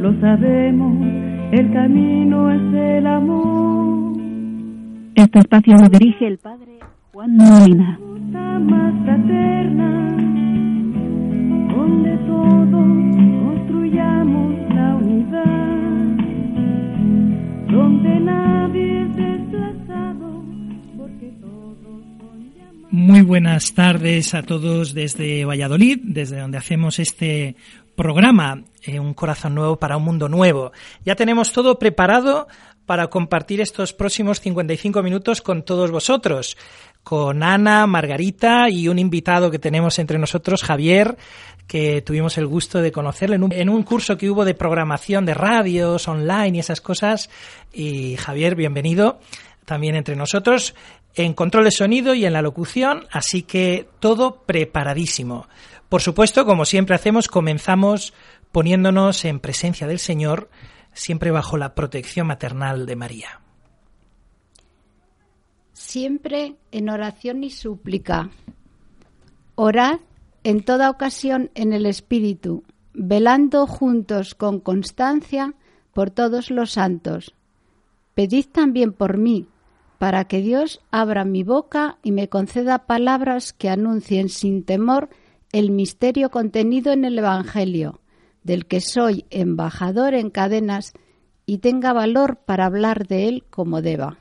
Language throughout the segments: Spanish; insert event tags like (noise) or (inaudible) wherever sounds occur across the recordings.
Lo sabemos, el camino es el amor. Este espacio lo dirige el padre Juan Molina. Más fraterna, donde todos construyamos la unidad, donde nadie es desplazado, porque todos son llamados. Muy buenas tardes a todos desde Valladolid, desde donde hacemos este programa, eh, Un corazón nuevo para un mundo nuevo. Ya tenemos todo preparado para compartir estos próximos 55 minutos con todos vosotros, con Ana, Margarita y un invitado que tenemos entre nosotros, Javier, que tuvimos el gusto de conocerle en un, en un curso que hubo de programación de radios online y esas cosas. Y Javier, bienvenido también entre nosotros en control de sonido y en la locución, así que todo preparadísimo. Por supuesto, como siempre hacemos, comenzamos poniéndonos en presencia del Señor, siempre bajo la protección maternal de María. Siempre en oración y súplica. Orad en toda ocasión en el Espíritu, velando juntos con constancia por todos los santos. Pedid también por mí, para que Dios abra mi boca y me conceda palabras que anuncien sin temor el misterio contenido en el Evangelio, del que soy embajador en cadenas y tenga valor para hablar de él como deba.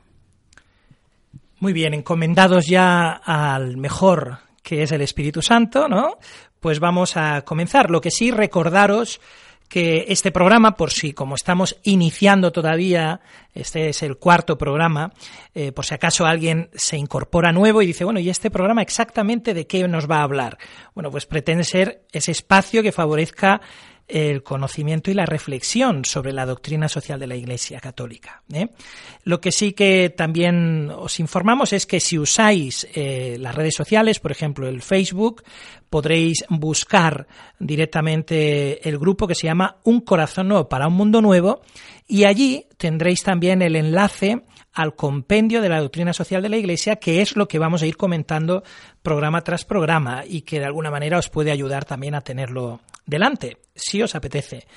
Muy bien, encomendados ya al mejor que es el Espíritu Santo, ¿no? Pues vamos a comenzar. Lo que sí recordaros que este programa, por si como estamos iniciando todavía, este es el cuarto programa, eh, por si acaso alguien se incorpora nuevo y dice, bueno, ¿y este programa exactamente de qué nos va a hablar? Bueno, pues pretende ser ese espacio que favorezca el conocimiento y la reflexión sobre la doctrina social de la Iglesia Católica. ¿eh? Lo que sí que también os informamos es que si usáis eh, las redes sociales, por ejemplo el Facebook, podréis buscar directamente el grupo que se llama Un Corazón Nuevo para un Mundo Nuevo y allí tendréis también el enlace al compendio de la doctrina social de la Iglesia, que es lo que vamos a ir comentando programa tras programa y que de alguna manera os puede ayudar también a tenerlo delante, si os apetece.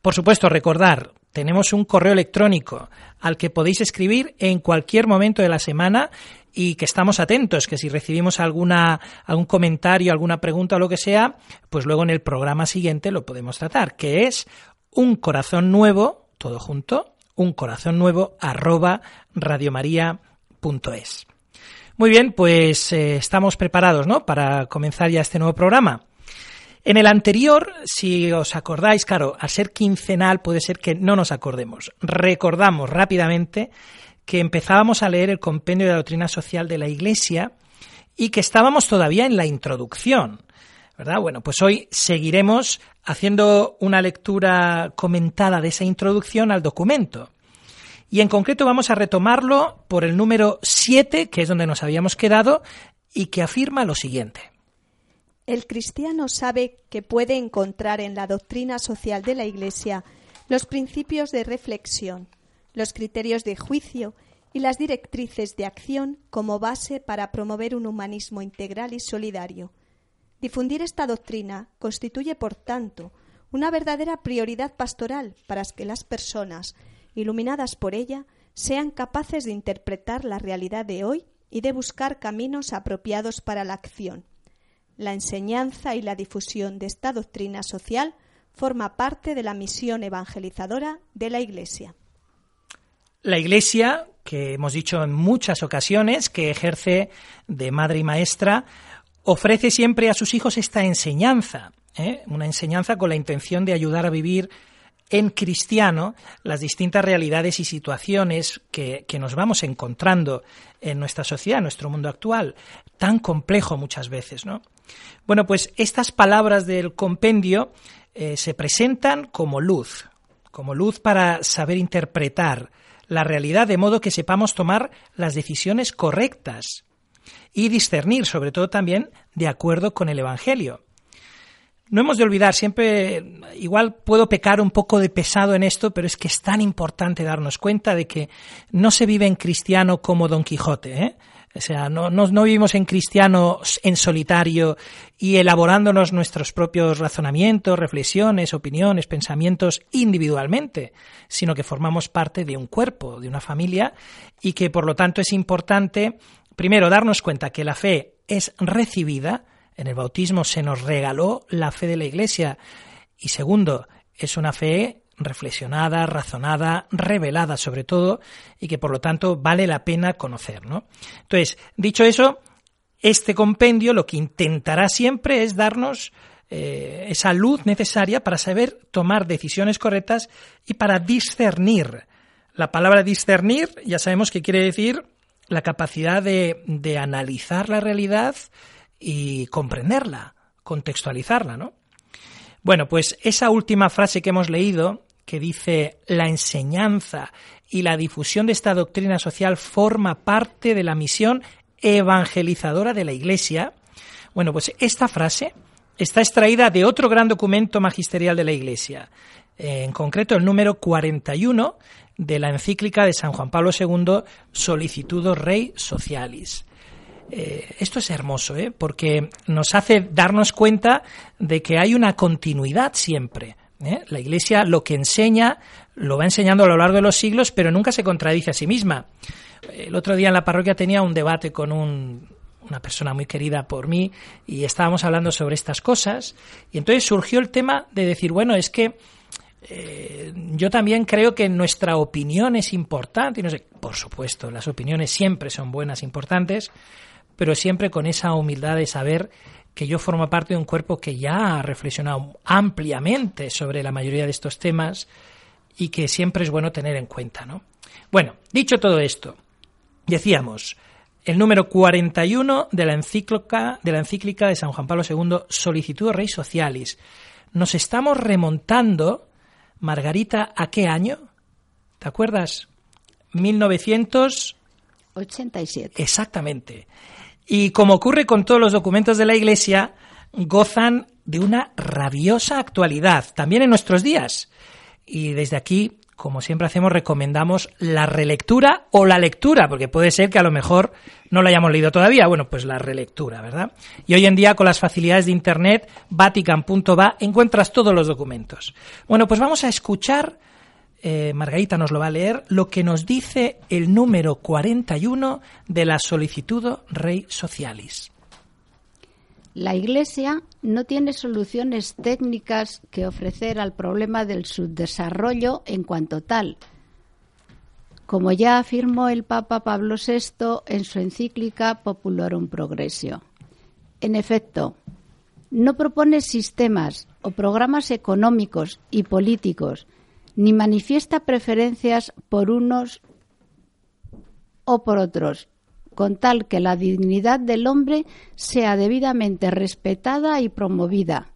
Por supuesto, recordar, tenemos un correo electrónico al que podéis escribir en cualquier momento de la semana y que estamos atentos, que si recibimos alguna, algún comentario, alguna pregunta o lo que sea, pues luego en el programa siguiente lo podemos tratar, que es un corazón nuevo, todo junto, un corazón nuevo. Muy bien, pues eh, estamos preparados, ¿no? Para comenzar ya este nuevo programa. En el anterior, si os acordáis, claro, al ser quincenal puede ser que no nos acordemos. Recordamos rápidamente que empezábamos a leer el compendio de la doctrina social de la Iglesia y que estábamos todavía en la introducción. ¿Verdad? Bueno, pues hoy seguiremos haciendo una lectura comentada de esa introducción al documento. Y en concreto vamos a retomarlo por el número 7, que es donde nos habíamos quedado, y que afirma lo siguiente. El cristiano sabe que puede encontrar en la doctrina social de la Iglesia los principios de reflexión, los criterios de juicio y las directrices de acción como base para promover un humanismo integral y solidario. Difundir esta doctrina constituye, por tanto, una verdadera prioridad pastoral para que las personas, iluminadas por ella, sean capaces de interpretar la realidad de hoy y de buscar caminos apropiados para la acción. La enseñanza y la difusión de esta doctrina social forma parte de la misión evangelizadora de la Iglesia. La Iglesia, que hemos dicho en muchas ocasiones, que ejerce de madre y maestra, ofrece siempre a sus hijos esta enseñanza, ¿eh? una enseñanza con la intención de ayudar a vivir en cristiano las distintas realidades y situaciones que, nos vamos encontrando en nuestra sociedad, en nuestro mundo actual, tan complejo muchas veces, ¿no? Bueno, pues estas palabras del compendio eh, se presentan como luz, como luz para saber interpretar la realidad de modo que sepamos tomar las decisiones correctas y discernir, sobre todo también, de acuerdo con el Evangelio. No hemos de olvidar, siempre, igual puedo pecar un poco de pesado en esto, pero es que es tan importante darnos cuenta de que no se vive en cristiano como Don Quijote, ¿eh? O sea, no, no, vivimos en cristianos en solitario y elaborándonos nuestros propios razonamientos, reflexiones, opiniones, pensamientos individualmente, sino que formamos parte de un cuerpo, de una familia y que por lo tanto es importante, primero, darnos cuenta que la fe es recibida, en el bautismo se nos regaló la fe de la Iglesia y segundo, es una fe reflexionada, razonada, revelada sobre todo, y que por lo tanto vale la pena conocer. ¿no? Entonces, dicho eso, este compendio lo que intentará siempre es darnos eh, esa luz necesaria para saber tomar decisiones correctas y para discernir. La palabra discernir ya sabemos que quiere decir la capacidad de, de analizar la realidad y comprenderla, contextualizarla, ¿no? Bueno, pues esa última frase que hemos leído, que dice la enseñanza y la difusión de esta doctrina social forma parte de la misión evangelizadora de la Iglesia. Bueno, pues esta frase está extraída de otro gran documento magisterial de la Iglesia, en concreto el número 41 de la encíclica de San Juan Pablo II, Solicitudo Rei Socialis. Eh, esto es hermoso, ¿eh? porque nos hace darnos cuenta de que hay una continuidad siempre. ¿eh? La Iglesia lo que enseña lo va enseñando a lo largo de los siglos, pero nunca se contradice a sí misma. El otro día en la parroquia tenía un debate con una persona muy querida por mí y estábamos hablando sobre estas cosas y entonces surgió el tema de decir, bueno, es que eh, yo también creo que nuestra opinión es importante y no sé, por supuesto, las opiniones siempre son buenas, importantes, pero siempre con esa humildad de saber que yo formo parte de un cuerpo que ya ha reflexionado ampliamente sobre la mayoría de estos temas y que siempre es bueno tener en cuenta, ¿no? Bueno, dicho todo esto, decíamos, el número 41 de la encíclica de, la encíclica de San Juan Pablo II, Solicitud Rey Socialis. Nos estamos remontando, Margarita, ¿a qué año? ¿Te acuerdas? 1987. Exactamente. Y como ocurre con todos los documentos de la Iglesia, gozan de una rabiosa actualidad, también en nuestros días. Y desde aquí, como siempre hacemos, recomendamos la relectura o la lectura, porque puede ser que a lo mejor no la hayamos leído todavía. Bueno, pues la relectura, ¿verdad? Y hoy en día, con las facilidades de Internet, vatican.va, encuentras todos los documentos. Bueno, pues vamos a escuchar eh, Margarita nos lo va a leer, lo que nos dice el número 41 de la solicitud Rey Socialis. La Iglesia no tiene soluciones técnicas que ofrecer al problema del subdesarrollo en cuanto tal, como ya afirmó el Papa Pablo VI en su encíclica Populorum Progressio. En efecto, no propone sistemas o programas económicos y políticos ni manifiesta preferencias por unos o por otros, con tal que la dignidad del hombre sea debidamente respetada y promovida,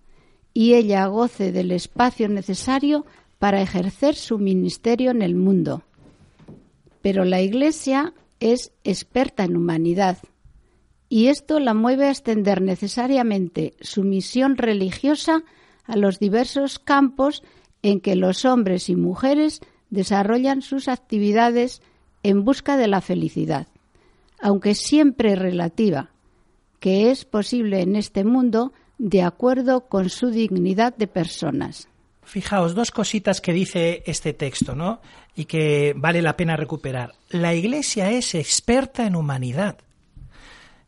y ella goce del espacio necesario para ejercer su ministerio en el mundo. Pero la Iglesia es experta en humanidad, y esto la mueve a extender necesariamente su misión religiosa a los diversos campos en que los hombres y mujeres desarrollan sus actividades en busca de la felicidad, aunque siempre relativa, que es posible en este mundo de acuerdo con su dignidad de personas. Fijaos, dos cositas que dice este texto, ¿no? Y que vale la pena recuperar. La Iglesia es experta en humanidad.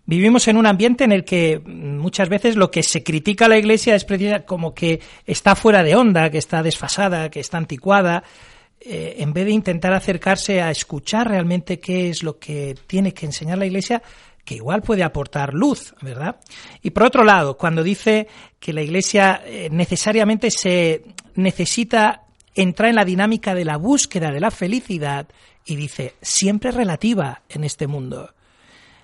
Vivimos en un ambiente en el que muchas veces lo que se critica a la Iglesia es como que está fuera de onda, que está desfasada, que está anticuada, eh, en vez de intentar acercarse a escuchar realmente qué es lo que tiene que enseñar la Iglesia, que igual puede aportar luz, ¿verdad? Y por otro lado, cuando dice que la Iglesia eh, necesariamente se necesita entrar en la dinámica de la búsqueda de la felicidad, y dice, siempre relativa en este mundo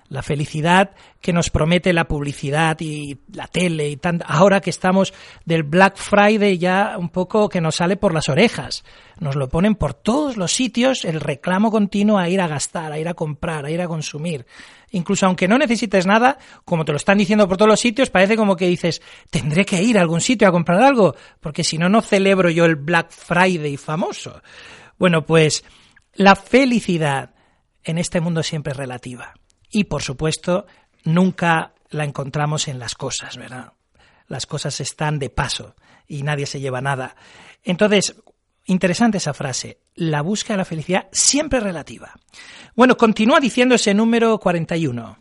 la felicidad que nos promete la publicidad y la tele y tan, ahora que estamos del Black Friday ya un poco que nos sale por las orejas. Nos lo ponen por todos los sitios el reclamo continuo a ir a gastar, a ir a comprar, a ir a consumir. Incluso aunque no necesites nada, como te lo están diciendo por todos los sitios, parece como que dices, tendré que ir a algún sitio a comprar algo, porque si no, no celebro yo el Black Friday famoso. Bueno, pues la felicidad en este mundo siempre es relativa y, por supuesto, nunca la encontramos en las cosas, ¿verdad? Las cosas están de paso y nadie se lleva nada. Entonces, interesante esa frase, la búsqueda de la felicidad siempre relativa. Bueno, continúa diciendo ese número 41.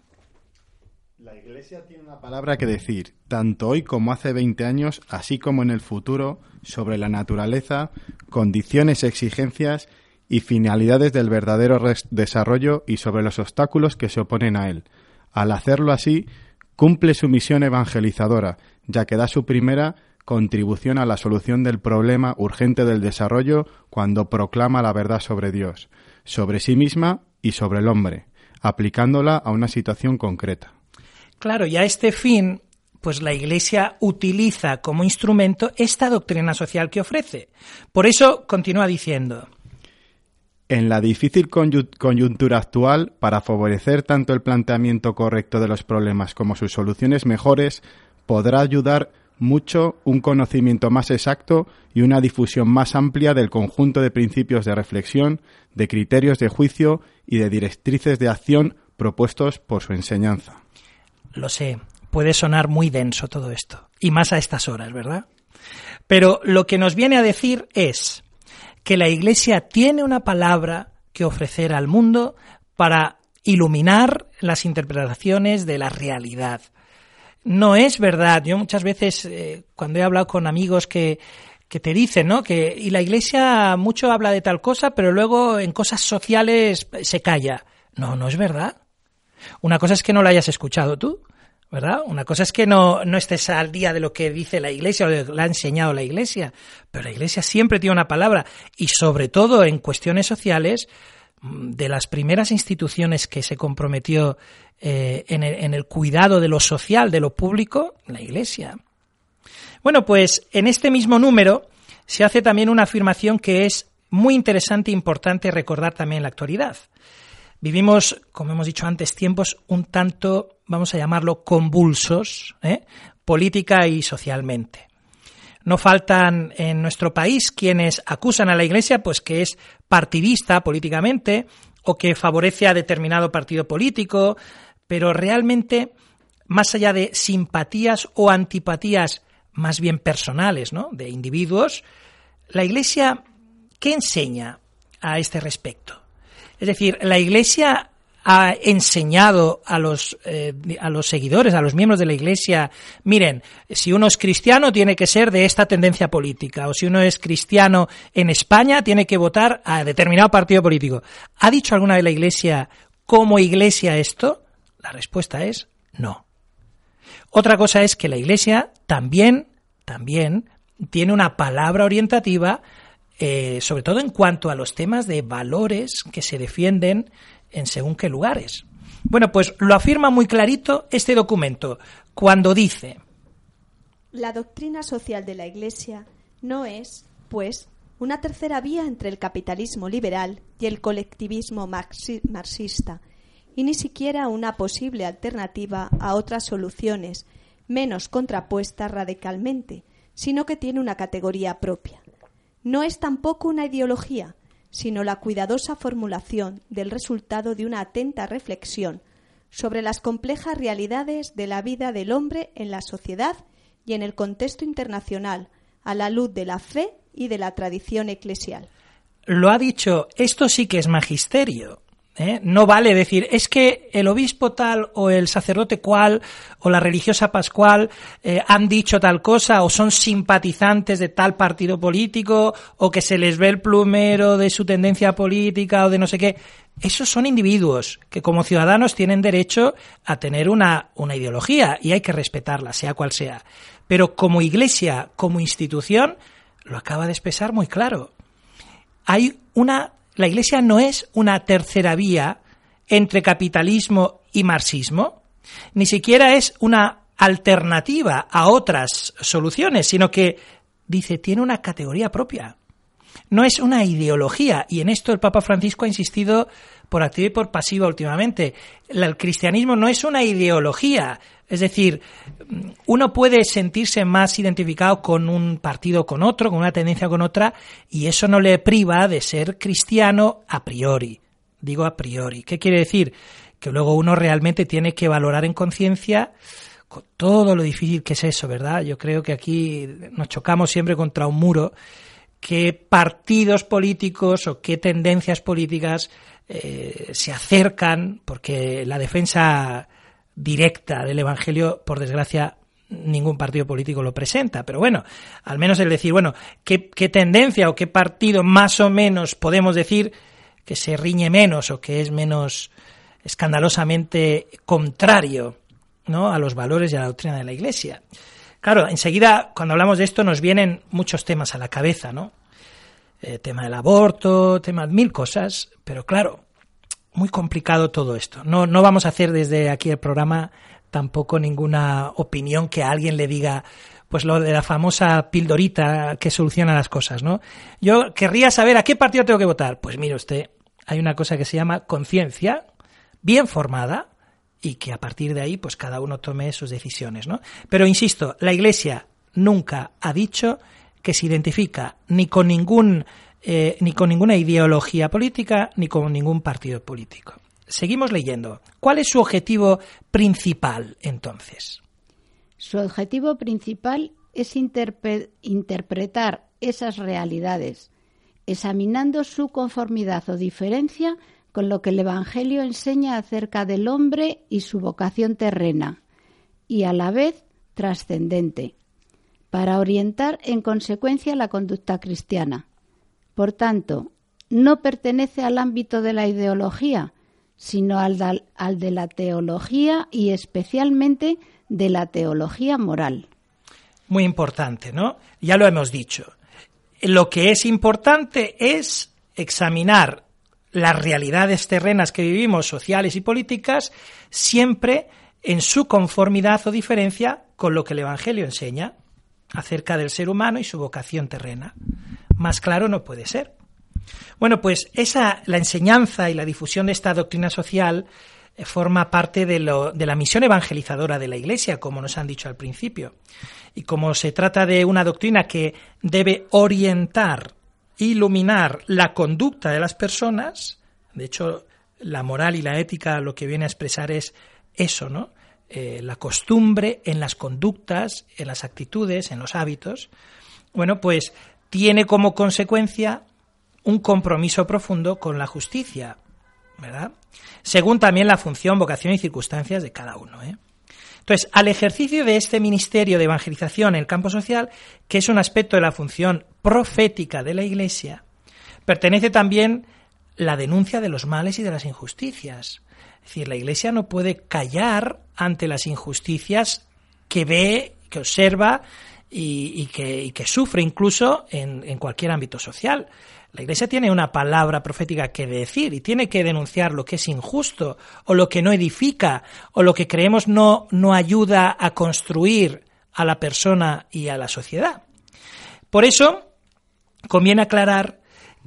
La Iglesia tiene una palabra que decir, tanto hoy como hace 20 años, así como en el futuro, sobre la naturaleza, condiciones, exigencias y finalidades del verdadero desarrollo y sobre los obstáculos que se oponen a él. Al hacerlo así, cumple su misión evangelizadora, ya que da su primera contribución a la solución del problema urgente del desarrollo cuando proclama la verdad sobre Dios, sobre sí misma y sobre el hombre, aplicándola a una situación concreta. Claro, y a este fin, pues la Iglesia utiliza como instrumento esta doctrina social que ofrece. Por eso continúa diciendo. En la difícil coyuntura actual, para favorecer tanto el planteamiento correcto de los problemas como sus soluciones mejores, podrá ayudar mucho un conocimiento más exacto y una difusión más amplia del conjunto de principios de reflexión, de criterios de juicio y de directrices de acción propuestos por su enseñanza. Lo sé, puede sonar muy denso todo esto, y más a estas horas, ¿verdad? Pero lo que nos viene a decir es que la Iglesia tiene una palabra que ofrecer al mundo para iluminar las interpretaciones de la realidad. No es verdad. Yo muchas veces, eh, cuando he hablado con amigos que, que te dicen, ¿no? Que, y la Iglesia mucho habla de tal cosa, pero luego en cosas sociales se calla. No, no es verdad. Una cosa es que no la hayas escuchado tú, ¿verdad? Una cosa es que no, no estés al día de lo que dice la Iglesia o lo que le ha enseñado la Iglesia, pero la Iglesia siempre tiene una palabra y sobre todo en cuestiones sociales, mm, de las primeras instituciones que se comprometió eh, en, el, en el cuidado de lo social, de lo público, la Iglesia. Bueno, pues en este mismo número se hace también una afirmación que es muy interesante e importante recordar también en la actualidad. Vivimos, como hemos dicho antes, tiempos un tanto, vamos a llamarlo, convulsos, ¿eh? política y socialmente. No faltan en nuestro país quienes acusan a la Iglesia pues que es partidista políticamente o que favorece a determinado partido político, pero realmente más allá de simpatías o antipatías más bien personales, ¿no? de individuos, la Iglesia ¿qué enseña a este respecto? Es decir, la Iglesia ha enseñado a los, eh, a los seguidores, a los miembros de la Iglesia, miren, si uno es cristiano tiene que ser de esta tendencia política, o si uno es cristiano en España tiene que votar a determinado partido político. ¿Ha dicho alguna de la Iglesia como Iglesia esto? La respuesta es no. Otra cosa es que la Iglesia también, también tiene una palabra orientativa eh, sobre todo en cuanto a los temas de valores que se defienden en según qué lugares. Bueno, pues lo afirma muy clarito este documento cuando dice La doctrina social de la Iglesia no es, pues, una tercera vía entre el capitalismo liberal y el colectivismo marxista, y ni siquiera una posible alternativa a otras soluciones menos contrapuestas radicalmente, sino que tiene una categoría propia no es tampoco una ideología, sino la cuidadosa formulación del resultado de una atenta reflexión sobre las complejas realidades de la vida del hombre en la sociedad y en el contexto internacional, a la luz de la fe y de la tradición eclesial. Lo ha dicho, esto sí que es magisterio. ¿Eh? No vale decir, es que el obispo tal o el sacerdote cual o la religiosa pascual eh, han dicho tal cosa o son simpatizantes de tal partido político o que se les ve el plumero de su tendencia política o de no sé qué. Esos son individuos que como ciudadanos tienen derecho a tener una, una ideología y hay que respetarla, sea cual sea. Pero como iglesia, como institución, lo acaba de expresar muy claro. Hay una la Iglesia no es una tercera vía entre capitalismo y marxismo, ni siquiera es una alternativa a otras soluciones, sino que, dice, tiene una categoría propia. No es una ideología, y en esto el Papa Francisco ha insistido por activa y por pasiva últimamente. El cristianismo no es una ideología, es decir, uno puede sentirse más identificado con un partido con otro, con una tendencia con otra, y eso no le priva de ser cristiano a priori. Digo a priori. ¿Qué quiere decir? que luego uno realmente tiene que valorar en conciencia con todo lo difícil que es eso, ¿verdad? Yo creo que aquí nos chocamos siempre contra un muro qué partidos políticos o qué tendencias políticas eh, se acercan, porque la defensa directa del Evangelio, por desgracia, ningún partido político lo presenta. Pero bueno, al menos el decir, bueno, ¿qué, qué tendencia o qué partido más o menos podemos decir que se riñe menos o que es menos escandalosamente contrario ¿no? a los valores y a la doctrina de la Iglesia. Claro, enseguida, cuando hablamos de esto, nos vienen muchos temas a la cabeza, ¿no? Eh, tema del aborto, tema de mil cosas, pero claro, muy complicado todo esto. No, no vamos a hacer desde aquí el programa tampoco ninguna opinión que a alguien le diga, pues lo de la famosa pildorita que soluciona las cosas, ¿no? Yo querría saber a qué partido tengo que votar. Pues mire usted, hay una cosa que se llama conciencia, bien formada, y que a partir de ahí, pues cada uno tome sus decisiones, ¿no? Pero insisto, la Iglesia nunca ha dicho que se identifica ni con ningún eh, ni con ninguna ideología política ni con ningún partido político. Seguimos leyendo. ¿Cuál es su objetivo principal entonces? Su objetivo principal es interpretar esas realidades, examinando su conformidad o diferencia con lo que el Evangelio enseña acerca del hombre y su vocación terrena, y a la vez trascendente, para orientar en consecuencia la conducta cristiana. Por tanto, no pertenece al ámbito de la ideología, sino al, de la teología y especialmente de la teología moral. Muy importante, ¿no? Ya lo hemos dicho. Lo que es importante es examinar las realidades terrenas que vivimos, sociales y políticas, siempre en su conformidad o diferencia con lo que el Evangelio enseña acerca del ser humano y su vocación terrena. Más claro no puede ser. Bueno, pues esa, la enseñanza y la difusión de esta doctrina social eh, forma parte de, lo, de la misión evangelizadora de la Iglesia, como nos han dicho al principio. Y como se trata de una doctrina que debe orientar, iluminar la conducta de las personas, de hecho, la moral y la ética lo que viene a expresar es eso, ¿no? Eh, la costumbre en las conductas, en las actitudes, en los hábitos, bueno, pues tiene como consecuencia un compromiso profundo con la justicia, ¿verdad? Según también la función, vocación y circunstancias de cada uno. ¿eh? Entonces, al ejercicio de este ministerio de evangelización en el campo social, que es un aspecto de la función profética de la Iglesia, pertenece también la denuncia de los males y de las injusticias. Es decir, la Iglesia no puede callar ante las injusticias que ve, que observa y, que, sufre incluso en, en cualquier ámbito social. La Iglesia tiene una palabra profética que decir y tiene que denunciar lo que es injusto o lo que no edifica o lo que creemos no, no ayuda a construir a la persona y a la sociedad. Por eso, conviene aclarar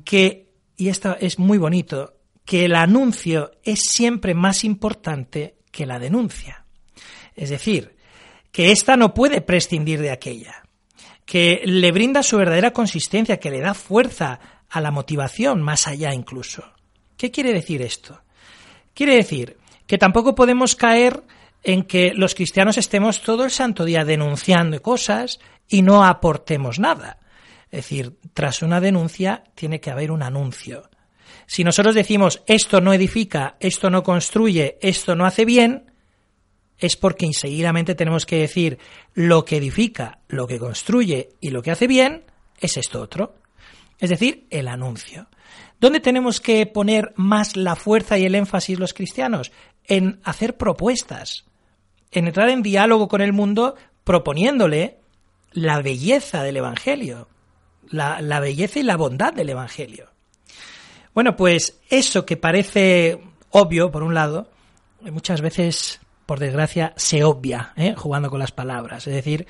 que, y esto es muy bonito, que el anuncio es siempre más importante que la denuncia. Es decir, que ésta no puede prescindir de aquella, que le brinda su verdadera consistencia, que le da fuerza a la motivación, más allá incluso. ¿Qué quiere decir esto? Quiere decir que tampoco podemos caer en que los cristianos estemos todo el santo día denunciando cosas y no aportemos nada. Es decir, tras una denuncia tiene que haber un anuncio. Si nosotros decimos esto no edifica, esto no construye, esto no hace bien, es porque inseguidamente tenemos que decir lo que edifica, lo que construye y lo que hace bien es esto otro. Es decir, el anuncio. ¿Dónde tenemos que poner más la fuerza y el énfasis los cristianos? En hacer propuestas, en entrar en diálogo con el mundo proponiéndole la belleza del Evangelio, la, la belleza y la bondad del Evangelio. Bueno, pues eso que parece obvio, por un lado, muchas veces, por desgracia, se obvia, ¿eh? jugando con las palabras. Es decir,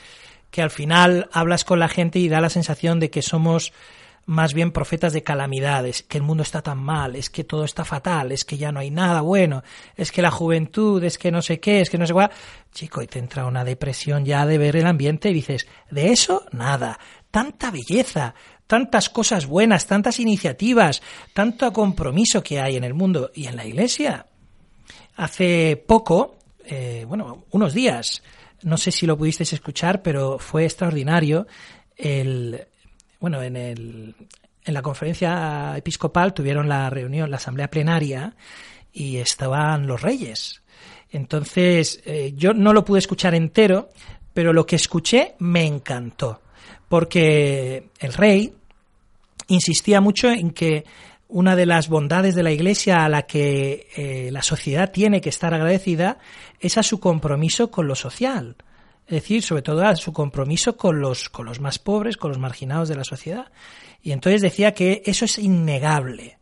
que al final hablas con la gente y da la sensación de que somos más bien profetas de calamidades, que el mundo está tan mal, es que todo está fatal, es que ya no hay nada bueno, es que la juventud, es que no sé qué, es que no sé cuál. Chico, y te entra una depresión ya de ver el ambiente y dices, de eso nada, tanta belleza, tantas cosas buenas, tantas iniciativas, tanto compromiso que hay en el mundo y en la Iglesia. hace poco, eh, bueno, unos días, no sé si lo pudisteis escuchar, pero fue extraordinario. El, bueno, en, el, en la conferencia episcopal tuvieron la reunión, la asamblea plenaria, y estaban los reyes. Entonces, eh, yo no lo pude escuchar entero, pero lo que escuché me encantó, porque el rey insistía mucho en que una de las bondades de la Iglesia a la que eh, la sociedad tiene que estar agradecida es a su compromiso con lo social. Es decir, sobre todo a su compromiso con los, con los más pobres, con los marginados de la sociedad. Y entonces decía que eso es innegable.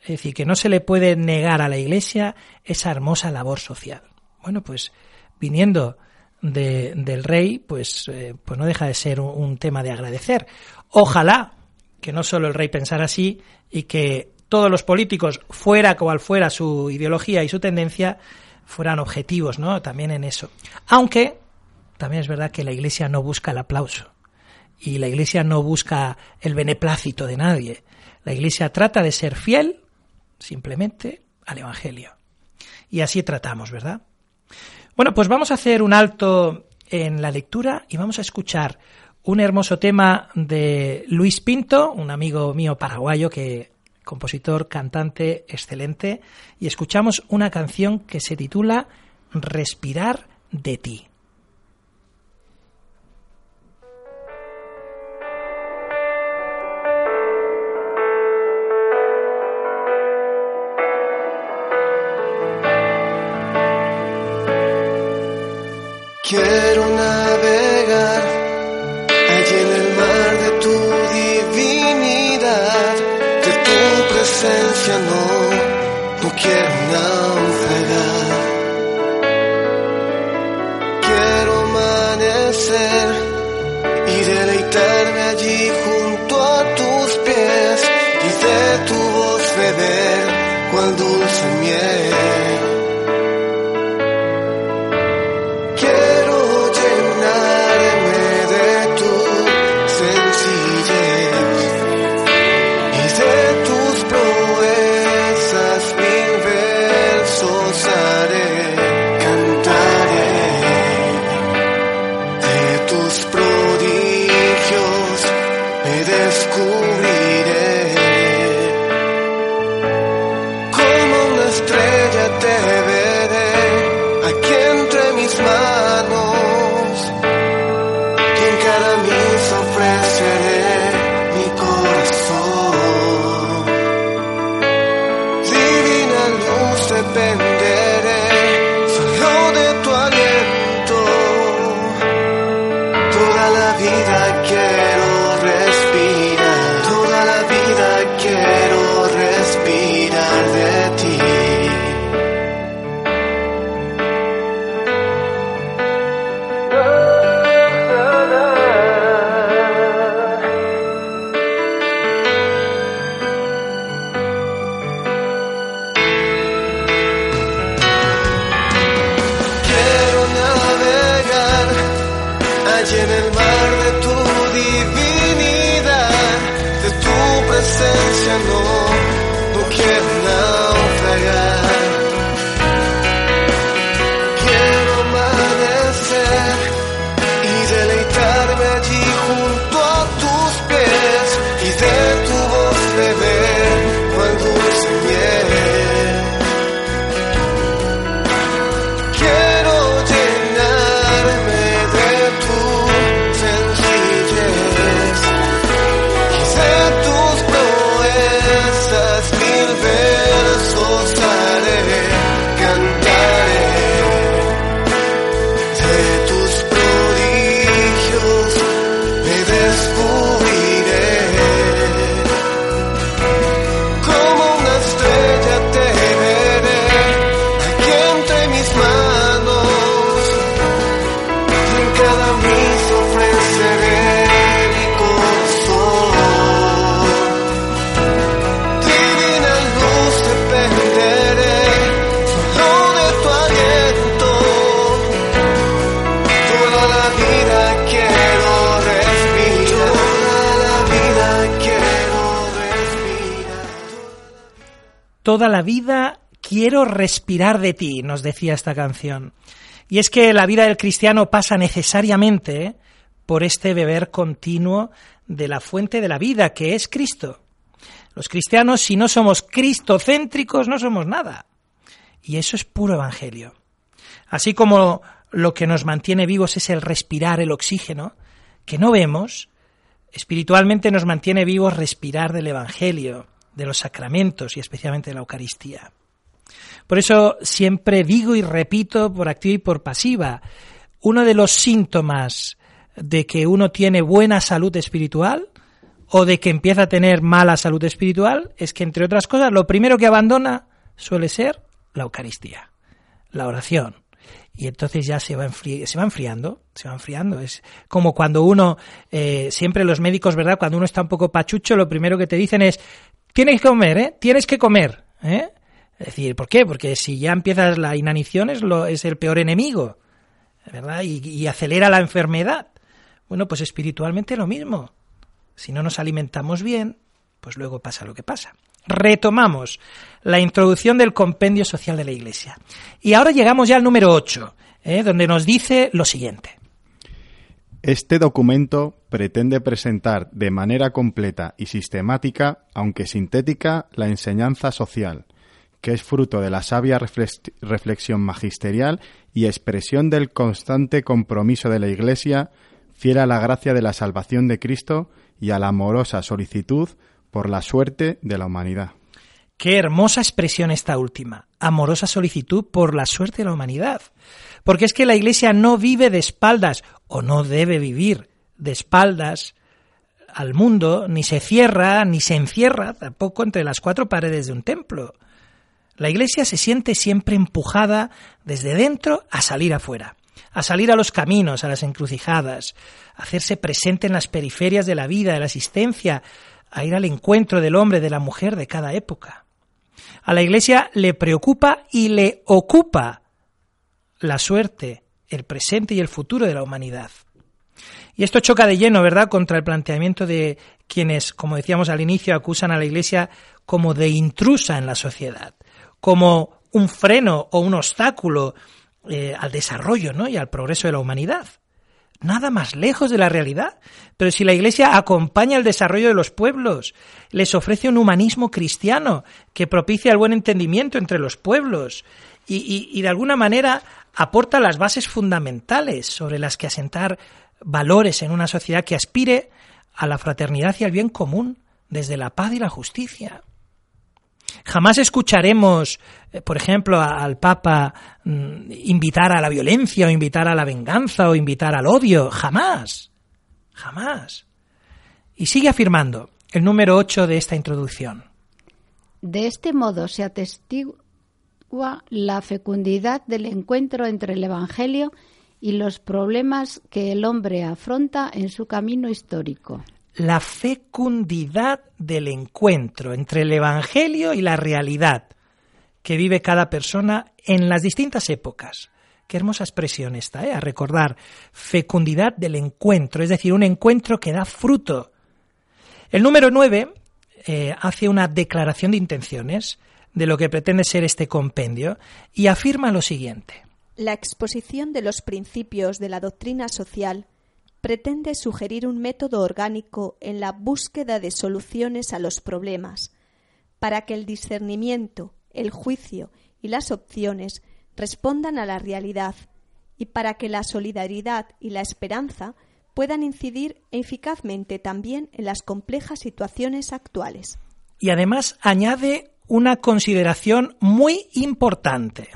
Es decir, que no se le puede negar a la Iglesia esa hermosa labor social. Bueno, pues viniendo de, del rey, pues, eh, pues no deja de ser un, un tema de agradecer. Ojalá que no solo el rey pensara así y que todos los políticos, fuera cual fuera su ideología y su tendencia, fueran objetivos, ¿no? También en eso. Aunque también es verdad que la Iglesia no busca el aplauso y la Iglesia no busca el beneplácito de nadie. La Iglesia trata de ser fiel simplemente al Evangelio. Y así tratamos, ¿verdad? Bueno, pues vamos a hacer un alto en la lectura y vamos a escuchar un hermoso tema de Luis Pinto, un amigo mío paraguayo que compositor, cantante excelente, y escuchamos una canción que se titula Respirar de ti. Quiero navegar no Toda la vida quiero respirar de ti, nos decía esta canción. Y es que la vida del cristiano pasa necesariamente por este beber continuo de la fuente de la vida, que es Cristo. Los cristianos, si no somos cristocéntricos, no somos nada. Y eso es puro evangelio. Así como lo que nos mantiene vivos es el respirar el oxígeno, que no vemos, espiritualmente nos mantiene vivos respirar del evangelio, de los sacramentos y especialmente de la Eucaristía. Por eso siempre digo y repito por activa y por pasiva, uno de los síntomas de que uno tiene buena salud espiritual o de que empieza a tener mala salud espiritual es que, entre otras cosas, lo primero que abandona suele ser la Eucaristía, la oración. Y entonces ya se va, se va enfriando, se va enfriando. Es como cuando uno, eh, siempre los médicos, ¿verdad? Cuando uno está un poco pachucho, lo primero que te dicen es, tienes que comer, ¿eh? Tienes que comer, ¿eh? Es decir, ¿por qué? Porque si ya empiezas la inanición es, lo, es el peor enemigo, ¿verdad? y acelera la enfermedad. Bueno, pues espiritualmente lo mismo. Si no nos alimentamos bien, pues luego pasa lo que pasa. Retomamos la introducción del compendio social de la Iglesia. Y ahora llegamos ya al número 8, ¿eh? donde nos dice lo siguiente. Este documento pretende presentar de manera completa y sistemática, aunque sintética, la enseñanza social, que es fruto de la sabia reflexión magisterial y expresión del constante compromiso de la Iglesia fiel a la gracia de la salvación de Cristo y a la amorosa solicitud por la suerte de la humanidad. Qué hermosa expresión esta última, amorosa solicitud por la suerte de la humanidad. Porque es que la Iglesia no vive de espaldas, o no debe vivir de espaldas al mundo, ni se cierra, ni se encierra tampoco entre las cuatro paredes de un templo. La Iglesia se siente siempre empujada desde dentro a salir afuera a salir a los caminos, a las encrucijadas, a hacerse presente en las periferias de la vida, de la existencia, a ir al encuentro del hombre, de la mujer de cada época. A la Iglesia le preocupa y le ocupa la suerte, el presente y el futuro de la humanidad. Y esto choca de lleno, ¿verdad?, contra el planteamiento de quienes, como decíamos al inicio, acusan a la Iglesia como de intrusa en la sociedad, como un freno o un obstáculo eh, al desarrollo ¿no? y al progreso de la humanidad. Nada más lejos de la realidad. Pero si la Iglesia acompaña el desarrollo de los pueblos, les ofrece un humanismo cristiano que propicia el buen entendimiento entre los pueblos y, y de alguna manera aporta las bases fundamentales sobre las que asentar valores en una sociedad que aspire a la fraternidad y al bien común desde la paz y la justicia. Jamás escucharemos, eh, por ejemplo, al Papa mm, invitar a la violencia o invitar a la venganza o invitar al odio. Jamás. Jamás. Y sigue afirmando el número 8 de esta introducción. De este modo se atestigua la fecundidad del encuentro entre el Evangelio y los problemas que el hombre afronta en su camino histórico la fecundidad del encuentro entre el Evangelio y la realidad que vive cada persona en las distintas épocas. Qué hermosa expresión esta, ¿eh? a recordar. Fecundidad del encuentro, es decir, un encuentro que da fruto. El número 9 eh, hace una declaración de intenciones de lo que pretende ser este compendio y afirma lo siguiente. La exposición de los principios de la doctrina social pretende sugerir un método orgánico en la búsqueda de soluciones a los problemas, para que el discernimiento, el juicio y las opciones respondan a la realidad y para que la solidaridad y la esperanza puedan incidir eficazmente también en las complejas situaciones actuales. Y además añade una consideración muy importante.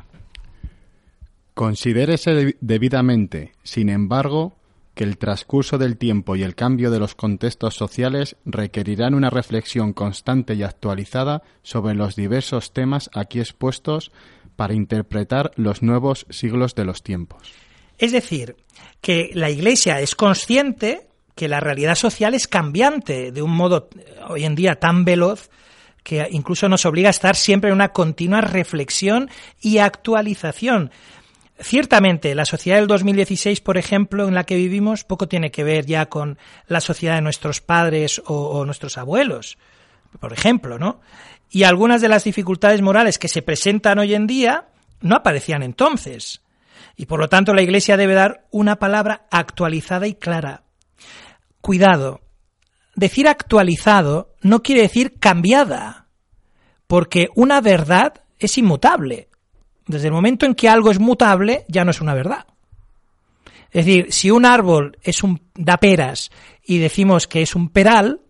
Considérese debidamente, sin embargo, que el transcurso del tiempo y el cambio de los contextos sociales requerirán una reflexión constante y actualizada sobre los diversos temas aquí expuestos para interpretar los nuevos siglos de los tiempos. Es decir, que la Iglesia es consciente que la realidad social es cambiante de un modo hoy en día tan veloz que incluso nos obliga a estar siempre en una continua reflexión y actualización Ciertamente, la sociedad del 2016, por ejemplo, en la que vivimos, poco tiene que ver ya con la sociedad de nuestros padres o, nuestros abuelos, por ejemplo, ¿no? y algunas de las dificultades morales que se presentan hoy en día no aparecían entonces. Y por lo tanto la Iglesia debe dar una palabra actualizada y clara. Cuidado, decir actualizado no quiere decir cambiada, porque una verdad es inmutable. Desde el momento en que algo es mutable, ya no es una verdad. Es decir, si un árbol es un da peras y decimos que es un peral,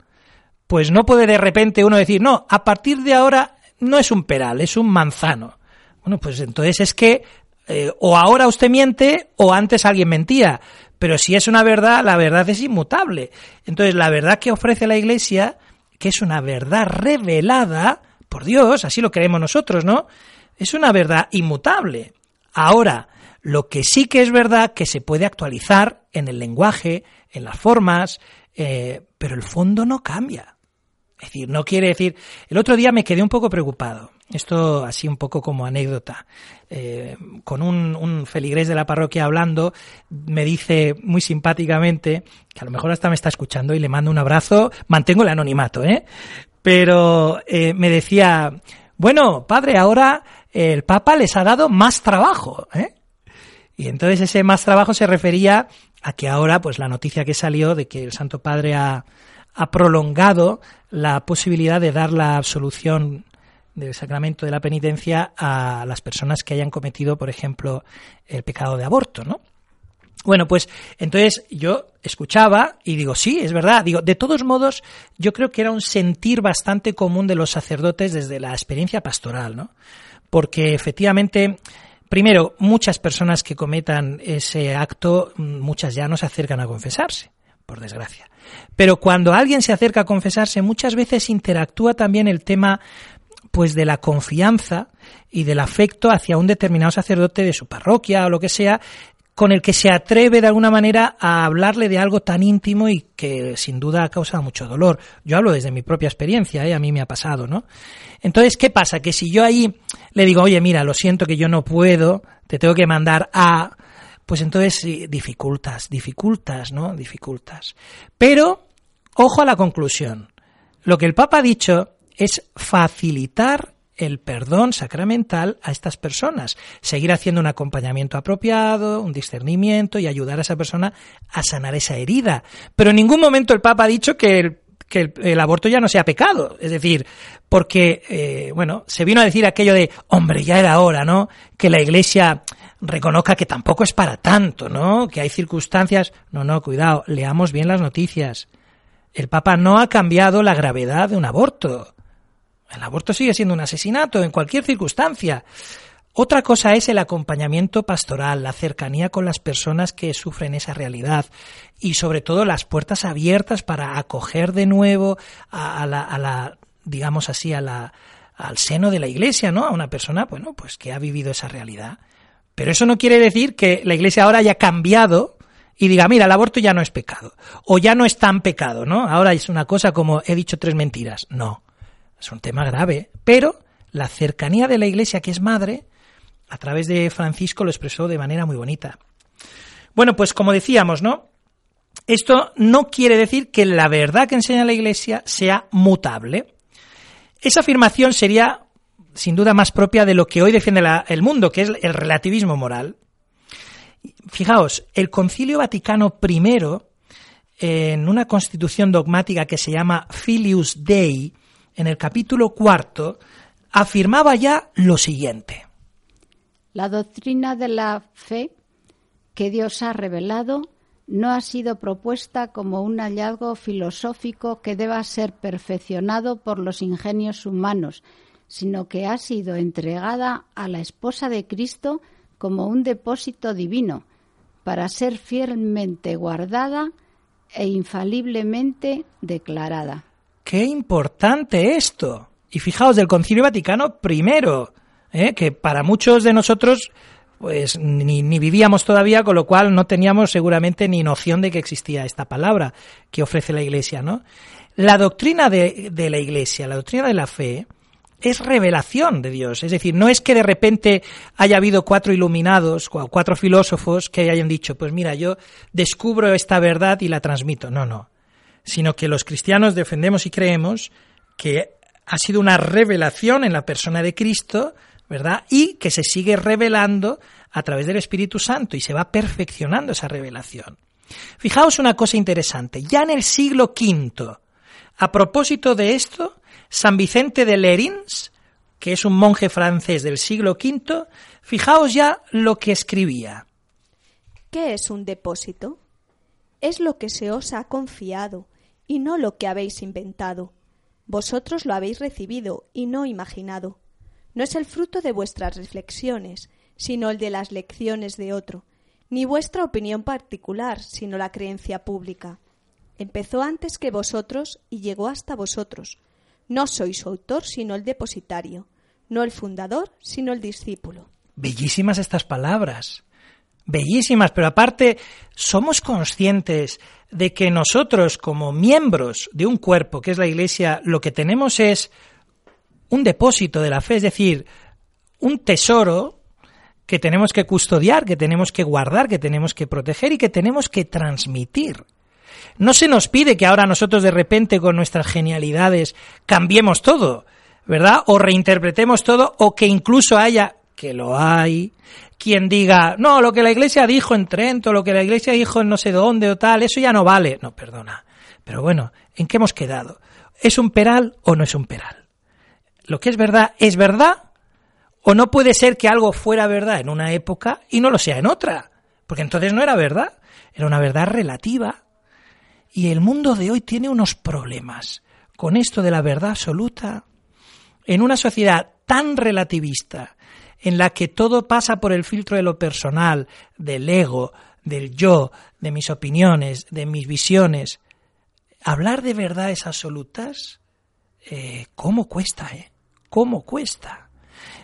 pues no puede de repente uno decir, no, a partir de ahora no es un peral, es un manzano. Bueno, pues entonces es que eh, o ahora usted miente o antes alguien mentía. Pero si es una verdad, la verdad es inmutable. Entonces, la verdad que ofrece la Iglesia, que es una verdad revelada por Dios, así lo creemos nosotros, ¿no? Es una verdad inmutable. Ahora, lo que sí que es verdad que se puede actualizar en el lenguaje, en las formas, eh, pero el fondo no cambia. Es decir, no quiere decir. El otro día me quedé un poco preocupado. Esto así un poco como anécdota. Eh, con un, un, feligrés de la parroquia hablando, me dice muy simpáticamente, que a lo mejor hasta me está escuchando y le mando un abrazo, mantengo el anonimato, ¿eh? Pero eh, me decía, bueno, padre, ahora el Papa les ha dado más trabajo, ¿eh? Y entonces ese más trabajo se refería a que ahora, pues la noticia que salió de que el Santo Padre ha, prolongado la posibilidad de dar la absolución del sacramento de la penitencia a las personas que hayan cometido, por ejemplo, el pecado de aborto, ¿no? Bueno, pues entonces yo escuchaba y digo, sí, es verdad. Digo, de todos modos, yo creo que era un sentir bastante común de los sacerdotes desde la experiencia pastoral, ¿no? Porque efectivamente, primero, muchas personas que cometan ese acto, muchas ya no se acercan a confesarse, por desgracia. Pero cuando alguien se acerca a confesarse, muchas veces interactúa también el tema pues de la confianza y del afecto hacia un determinado sacerdote de su parroquia o lo que sea, con el que se atreve de alguna manera a hablarle de algo tan íntimo y que sin duda ha causado mucho dolor. Yo hablo desde mi propia experiencia, ¿eh? a mí me ha pasado, ¿no? Entonces, ¿qué pasa? Que si yo ahí le digo, oye, mira, lo siento que yo no puedo, te tengo que mandar a, pues entonces dificultas, dificultas, ¿no? Dificultas. Pero, ojo a la conclusión. Lo que el Papa ha dicho es facilitar el perdón sacramental a estas personas, seguir haciendo un acompañamiento apropiado, un discernimiento y ayudar a esa persona a sanar esa herida. Pero en ningún momento el Papa ha dicho que el, que el, aborto ya no sea pecado. Es decir, porque, eh, bueno, se vino a decir aquello de, hombre, ya era hora, ¿no? Que la Iglesia reconozca que tampoco es para tanto, ¿no? Que hay circunstancias. No, no, cuidado, leamos bien las noticias. El Papa no ha cambiado la gravedad de un aborto. El aborto sigue siendo un asesinato en cualquier circunstancia. Otra cosa es el acompañamiento pastoral, la cercanía con las personas que sufren esa realidad y sobre todo las puertas abiertas para acoger de nuevo a, la, la, digamos así, a la, al seno de la iglesia, ¿no? A una persona, bueno, pues que ha vivido esa realidad. Pero eso no quiere decir que la iglesia ahora haya cambiado y diga, mira, el aborto ya no es pecado o ya no es tan pecado, ¿no? Ahora es una cosa como he dicho tres mentiras. No. Es un tema grave, pero la cercanía de la Iglesia, que es madre, a través de Francisco lo expresó de manera muy bonita. Bueno, pues como decíamos, ¿no? Esto no quiere decir que la verdad que enseña la Iglesia sea mutable. Esa afirmación sería, sin duda, más propia de lo que hoy defiende el mundo, que es el relativismo moral. Fijaos, el Concilio Vaticano I, en una constitución dogmática que se llama Filius Dei, en el capítulo cuarto, afirmaba ya lo siguiente. La doctrina de la fe que Dios ha revelado no ha sido propuesta como un hallazgo filosófico que deba ser perfeccionado por los ingenios humanos, sino que ha sido entregada a la esposa de Cristo como un depósito divino, para ser fielmente guardada e infaliblemente declarada. Qué importante esto. Y fijaos, del Concilio Vaticano primero, ¿eh? que para muchos de nosotros pues ni, ni, vivíamos todavía, con lo cual no teníamos seguramente ni noción de que existía esta palabra que ofrece la Iglesia, ¿no? La doctrina de, de la Iglesia, la doctrina de la fe, es revelación de Dios. Es decir, no es que de repente haya habido cuatro iluminados, cuatro filósofos que hayan dicho, pues mira, yo descubro esta verdad y la transmito. No, no. Sino que los cristianos defendemos y creemos que ha sido una revelación en la persona de Cristo, ¿verdad? Y que se sigue revelando a través del Espíritu Santo y se va perfeccionando esa revelación. Fijaos una cosa interesante, ya en el siglo V, a propósito de esto, San Vicente de Lerins, que es un monje francés del siglo V, fijaos ya lo que escribía. ¿Qué es un depósito? Es lo que se os ha confiado y no lo que habéis inventado. Vosotros lo habéis recibido y no imaginado. No es el fruto de vuestras reflexiones, sino el de las lecciones de otro, ni vuestra opinión particular, sino la creencia pública. Empezó antes que vosotros y llegó hasta vosotros. No sois su autor, sino el depositario, no el fundador, sino el discípulo. Bellísimas estas palabras. Bellísimas, pero aparte, somos conscientes de que nosotros, como miembros de un cuerpo, que es la Iglesia, lo que tenemos es un depósito de la fe, es decir, un tesoro que tenemos que custodiar, que tenemos que guardar, que tenemos que proteger y que tenemos que transmitir. No se nos pide que ahora nosotros de repente con nuestras genialidades cambiemos todo, ¿verdad? O reinterpretemos todo o que incluso haya, que lo hay, quien diga, no, lo que la iglesia dijo en Trento, lo que la iglesia dijo en no sé dónde o tal, eso ya no vale. No, perdona. Pero bueno, ¿en qué hemos quedado? ¿Es un peral o no es un peral? Lo que es verdad es verdad o no puede ser que algo fuera verdad en una época y no lo sea en otra, porque entonces no era verdad, era una verdad relativa. Y el mundo de hoy tiene unos problemas con esto de la verdad absoluta. En una sociedad tan relativista, en la que todo pasa por el filtro de lo personal, del ego, del yo, de mis opiniones, de mis visiones, hablar de verdades absolutas, eh, ¿cómo cuesta, eh? ¿Cómo cuesta?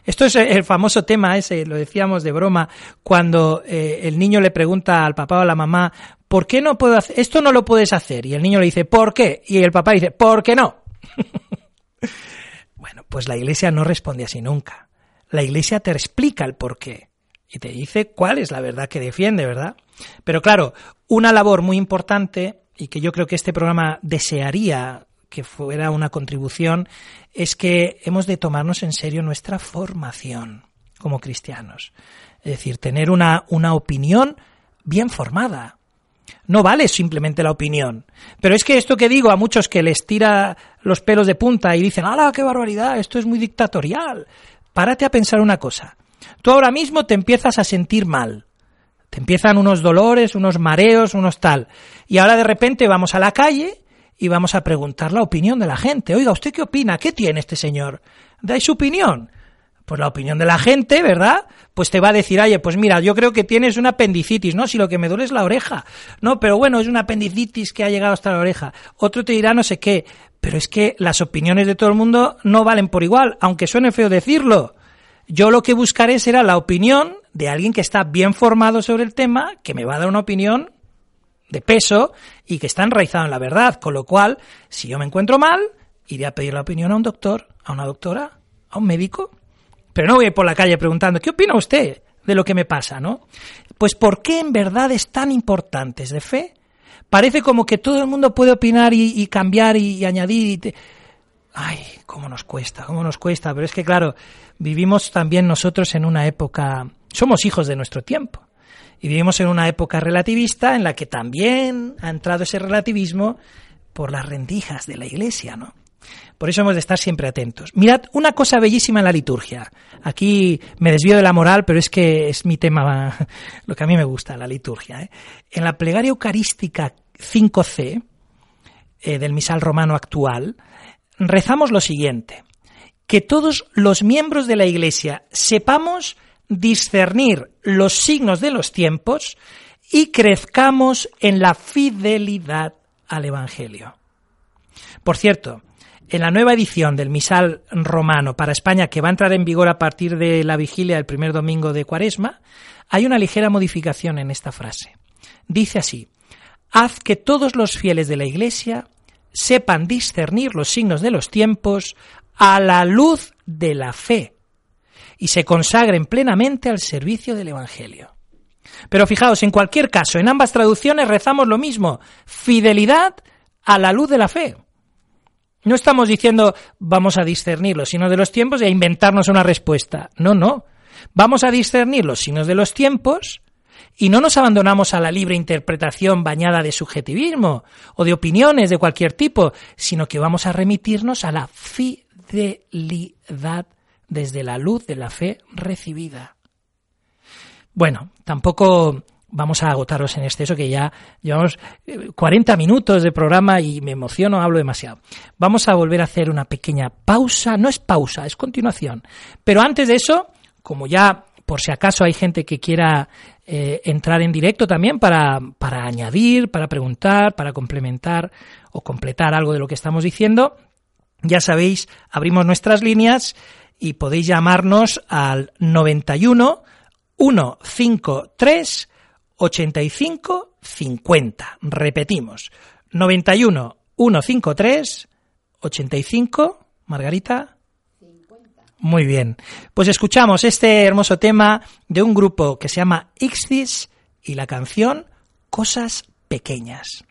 Esto es el famoso tema ese, lo decíamos de broma, cuando eh, el niño le pregunta al papá o a la mamá, ¿por qué no puedo hacer, esto no lo puedes hacer? Y el niño le dice, ¿por qué? Y el papá dice, ¿por qué no? (laughs) bueno, pues la iglesia no responde así nunca. La iglesia te explica el por qué y te dice cuál es la verdad que defiende, ¿verdad? Pero claro, una labor muy importante y que yo creo que este programa desearía que fuera una contribución es que hemos de tomarnos en serio nuestra formación como cristianos. Es decir, tener una, una opinión bien formada. No vale simplemente la opinión. Pero es que esto que digo a muchos que les tira los pelos de punta y dicen, ¡hala, qué barbaridad! Esto es muy dictatorial. Párate a pensar una cosa. Tú ahora mismo te empiezas a sentir mal. Te empiezan unos dolores, unos mareos, unos tal. Y ahora de repente vamos a la calle y vamos a preguntar la opinión de la gente. Oiga, ¿usted qué opina? ¿Qué tiene este señor? ¿Dais su opinión? Pues la opinión de la gente, ¿verdad? Pues te va a decir, oye, pues mira, yo creo que tienes una apendicitis, ¿no? Si lo que me duele es la oreja. No, pero bueno, es una apendicitis que ha llegado hasta la oreja. Otro te dirá no sé qué. Pero es que las opiniones de todo el mundo no valen por igual, aunque suene feo decirlo. Yo lo que buscaré será la opinión de alguien que está bien formado sobre el tema, que me va a dar una opinión de peso y que está enraizado en la verdad. Con lo cual, si yo me encuentro mal, iré a pedir la opinión a un doctor, a una doctora, a un médico. Pero no voy a ir por la calle preguntando, ¿qué opina usted de lo que me pasa, no? Pues ¿por qué en verdad es tan importantes de fe? Parece como que todo el mundo puede opinar y, cambiar y, añadir. Ay, cómo nos cuesta, cómo nos cuesta. Pero es que, claro, vivimos también nosotros en una época, somos hijos de nuestro tiempo. Y vivimos en una época relativista en la que también ha entrado ese relativismo por las rendijas de la Iglesia, ¿no? Por eso hemos de estar siempre atentos. Mirad una cosa bellísima en la liturgia. Aquí me desvío de la moral, pero es que es mi tema, (laughs) lo que a mí me gusta, la liturgia. ¿eh? En la plegaria eucarística 5c eh, del misal romano actual, rezamos lo siguiente. Que todos los miembros de la Iglesia sepamos discernir los signos de los tiempos y crezcamos en la fidelidad al Evangelio. Por cierto, en la nueva edición del misal romano para España, que va a entrar en vigor a partir de la vigilia del primer domingo de Cuaresma, hay una ligera modificación en esta frase. Dice así, haz que todos los fieles de la Iglesia sepan discernir los signos de los tiempos a la luz de la fe y se consagren plenamente al servicio del Evangelio. Pero fijaos, en cualquier caso, en ambas traducciones rezamos lo mismo, fidelidad a la luz de la fe. No estamos diciendo vamos a discernir los signos de los tiempos y a inventarnos una respuesta. No, no. Vamos a discernir los signos de los tiempos y no nos abandonamos a la libre interpretación bañada de subjetivismo o de opiniones de cualquier tipo, sino que vamos a remitirnos a la fidelidad desde la luz de la fe recibida. Bueno, tampoco vamos a agotaros en exceso, que ya llevamos 40 eh, minutos de programa y me emociono, hablo demasiado. Vamos a volver a hacer una pequeña pausa, no es pausa, es continuación. Pero antes de eso, como ya por si acaso hay gente que quiera eh, entrar en directo también para, para añadir, para preguntar, para complementar o completar algo de lo que estamos diciendo, ya sabéis, abrimos nuestras líneas y podéis llamarnos al 91 153 85 50. Repetimos, 91 153 85, Margarita. 50. Muy bien. Pues escuchamos este hermoso tema de un grupo que se llama Ixtis y la canción Cosas Pequeñas.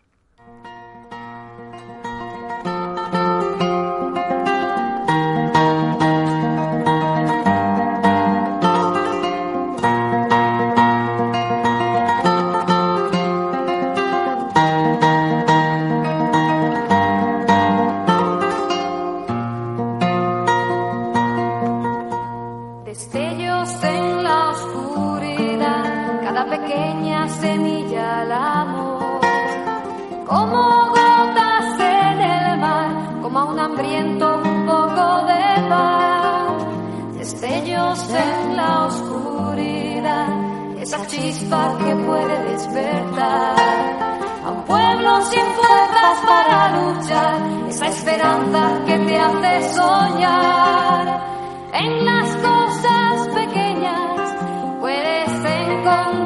Que puede despertar a un pueblo sin fuerzas para luchar, esa esperanza que te hace soñar. En las cosas pequeñas puedes encontrar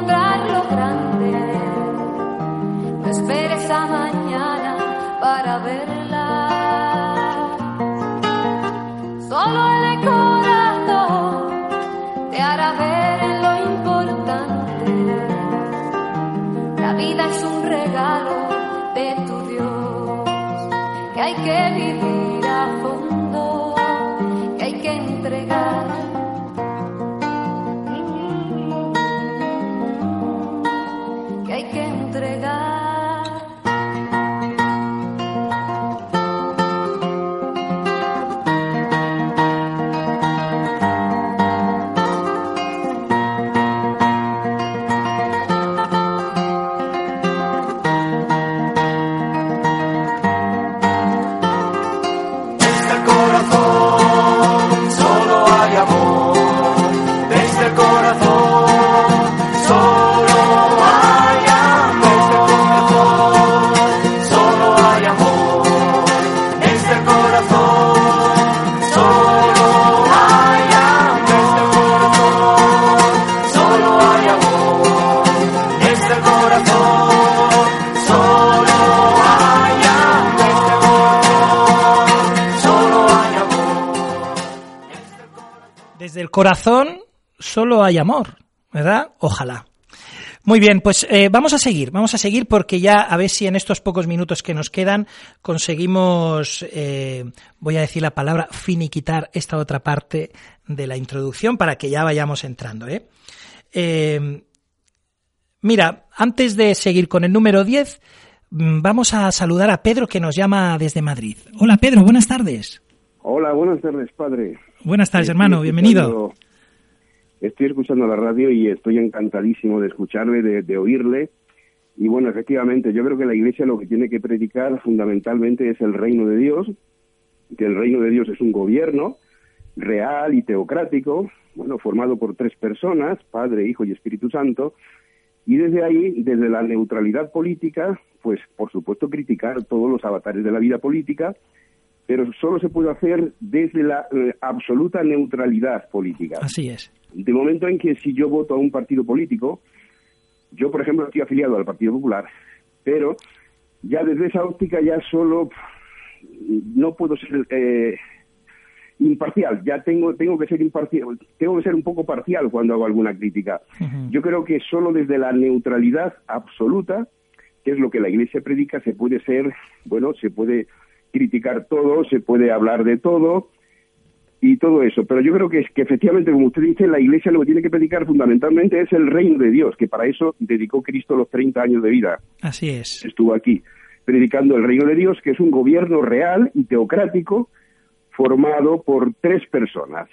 corazón solo hay amor, ¿verdad? Ojalá. Muy bien, pues eh, vamos a seguir, vamos a seguir porque ya a ver si en estos pocos minutos que nos quedan conseguimos, eh, voy a decir la palabra, finiquitar esta otra parte de la introducción para que ya vayamos entrando. ¿eh? eh mira, antes de seguir con el número 10, mm, vamos a saludar a Pedro que nos llama desde Madrid. Hola Pedro, buenas tardes. Hola, buenas tardes, padre. Buenas tardes, hermano, bienvenido. Estoy escuchando la radio y estoy encantadísimo de escucharle, de, oírle. Y bueno, efectivamente, yo creo que la Iglesia lo que tiene que predicar fundamentalmente es el reino de Dios, que el reino de Dios es un gobierno real y teocrático, bueno, formado por tres personas, Padre, Hijo y Espíritu Santo, y desde ahí, desde la neutralidad política, pues por supuesto criticar todos los avatares de la vida política, pero solo se puede hacer desde la eh, absoluta neutralidad política. Así es. De momento en que si yo voto a un partido político, yo por ejemplo estoy afiliado al Partido Popular, pero ya desde esa óptica ya solo no puedo ser eh, imparcial, ya tengo tengo que ser imparcial, tengo que ser un poco parcial cuando hago alguna crítica. Yo creo que solo desde la neutralidad absoluta, que es lo que la Iglesia predica, se puede ser, bueno, se puede criticar todo, se puede hablar de todo y todo eso. Pero yo creo que es que efectivamente, como usted dice, la Iglesia lo que tiene que predicar fundamentalmente es el reino de Dios, que para eso dedicó Cristo los 30 años de vida. Así es. Estuvo aquí predicando el reino de Dios, que es un gobierno real y teocrático formado por tres personas.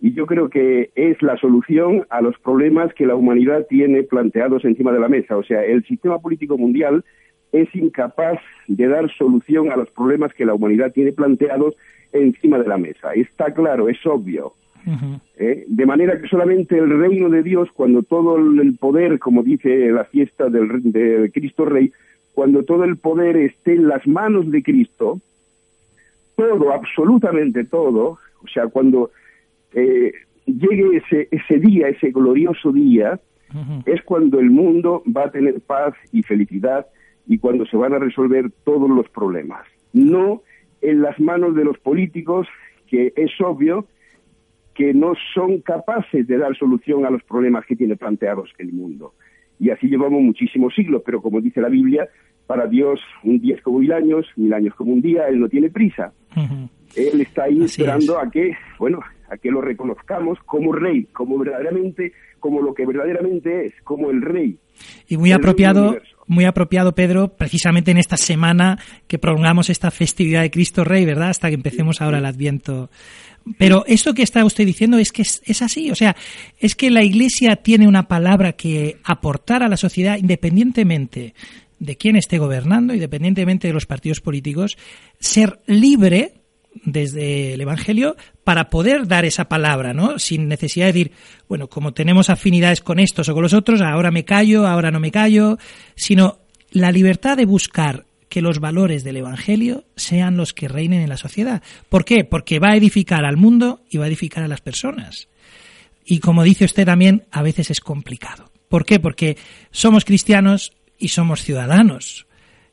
Y yo creo que es la solución a los problemas que la humanidad tiene planteados encima de la mesa. O sea, el sistema político mundial es incapaz de dar solución a los problemas que la humanidad tiene planteados encima de la mesa. Está claro, es obvio. ¿eh? De manera que solamente el reino de Dios, cuando todo el poder, como dice la fiesta del, de Cristo Rey, cuando todo el poder esté en las manos de Cristo, todo, absolutamente todo, o sea, cuando eh, llegue ese, ese día, ese glorioso día, es cuando el mundo va a tener paz y felicidad y cuando se van a resolver todos los problemas. No en las manos de los políticos, que es obvio que no son capaces de dar solución a los problemas que tiene planteados el mundo. Y así llevamos muchísimos siglos, pero como dice la Biblia, para Dios un día es como mil años, mil años como un día, Él no tiene prisa. Él está ahí esperando a que, bueno, a que lo reconozcamos como rey, como verdaderamente, como lo que verdaderamente es, como el rey. Y muy apropiado, muy apropiado, Pedro, precisamente en esta semana que prolongamos esta festividad de Cristo Rey, ¿verdad? Hasta que empecemos ahora el Adviento. Pero esto que está usted diciendo es que es, así, o sea, es que la Iglesia tiene una palabra que aportar a la sociedad independientemente de quién esté gobernando, independientemente de los partidos políticos, ser libre desde el Evangelio para poder dar esa palabra, ¿no? Sin necesidad de decir, bueno, como tenemos afinidades con estos o con los otros, ahora me callo, ahora no me callo, sino la libertad de buscar que los valores del Evangelio sean los que reinen en la sociedad. ¿Por qué? Porque va a edificar al mundo y va a edificar a las personas. Y como dice usted también, a veces es complicado. ¿Por qué? Porque somos cristianos y somos ciudadanos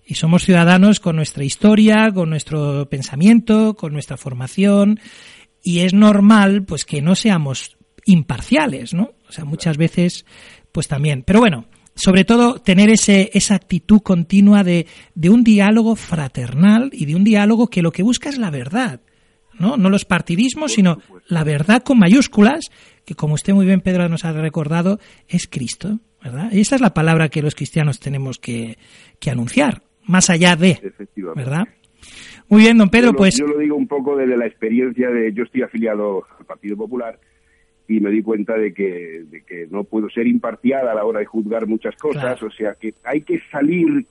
y somos ciudadanos con nuestra historia, con nuestro pensamiento, con nuestra formación y es normal pues que no seamos imparciales, ¿no? O sea, muchas veces pues también. Pero bueno, sobre todo tener ese, esa actitud continua de, de un diálogo fraternal y de un diálogo que lo que busca es la verdad, ¿no? No los partidismos, sino la verdad con mayúsculas, que como usted muy bien, Pedro, nos ha recordado, es Cristo, ¿verdad? Y esa es la palabra que los cristianos tenemos que, que anunciar más allá de, ¿verdad? Muy bien, don Pedro, yo lo, pues... Yo lo digo un poco desde la experiencia de... Yo estoy afiliado al Partido Popular y me di cuenta de que, de que no puedo ser imparcial a la hora de juzgar muchas cosas, o sea que hay que salir